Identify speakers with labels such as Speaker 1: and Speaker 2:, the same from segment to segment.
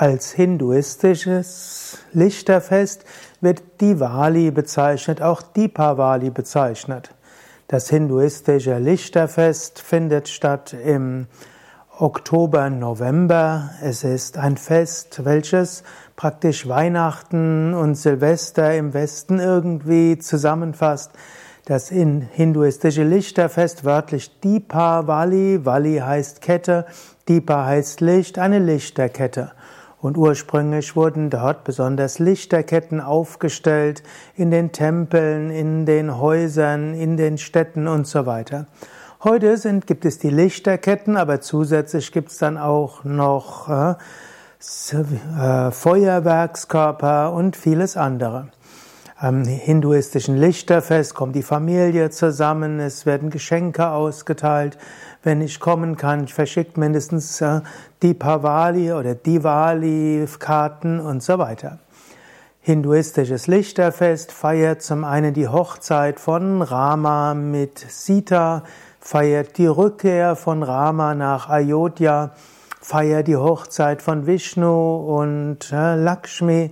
Speaker 1: Als hinduistisches Lichterfest wird Diwali bezeichnet, auch Deepavali bezeichnet. Das hinduistische Lichterfest findet statt im Oktober, November. Es ist ein Fest, welches praktisch Weihnachten und Silvester im Westen irgendwie zusammenfasst. Das hinduistische Lichterfest, wörtlich Deepavali, Vali heißt Kette, Deepa heißt Licht, eine Lichterkette. Und ursprünglich wurden dort besonders Lichterketten aufgestellt in den Tempeln, in den Häusern, in den Städten und so weiter. Heute sind, gibt es die Lichterketten, aber zusätzlich gibt es dann auch noch äh, äh, Feuerwerkskörper und vieles andere. Am hinduistischen Lichterfest kommt die Familie zusammen, es werden Geschenke ausgeteilt. Wenn ich kommen kann, ich verschicke mindestens äh, Deepavali oder Diwali-Karten und so weiter. Hinduistisches Lichterfest feiert zum einen die Hochzeit von Rama mit Sita, feiert die Rückkehr von Rama nach Ayodhya, feiert die Hochzeit von Vishnu und äh, Lakshmi,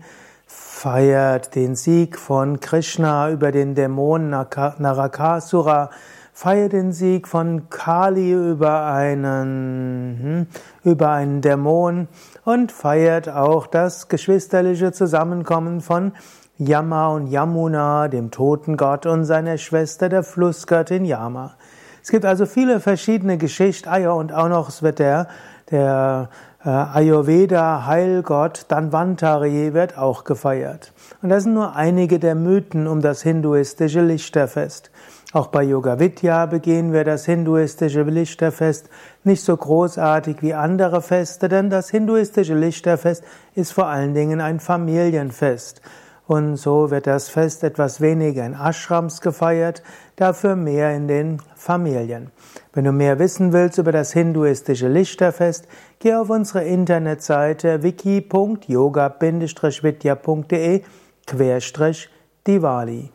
Speaker 1: feiert den Sieg von Krishna über den Dämon Narakasura, feiert den Sieg von Kali über einen, hm, über einen Dämon und feiert auch das geschwisterliche Zusammenkommen von Yama und Yamuna, dem Totengott und seiner Schwester, der Flussgöttin Yama. Es gibt also viele verschiedene Geschichten, ah ja, und auch noch, es wird der, der Ayurveda Heilgott Danvantari wird auch gefeiert. Und das sind nur einige der Mythen um das hinduistische Lichterfest. Auch bei Yoga Vidya begehen wir das hinduistische Lichterfest nicht so großartig wie andere Feste, denn das hinduistische Lichterfest ist vor allen Dingen ein Familienfest. Und so wird das Fest etwas weniger in Ashrams gefeiert, dafür mehr in den Familien. Wenn du mehr wissen willst über das hinduistische Lichterfest, geh auf unsere Internetseite wiki.yoga-vidya.de Diwali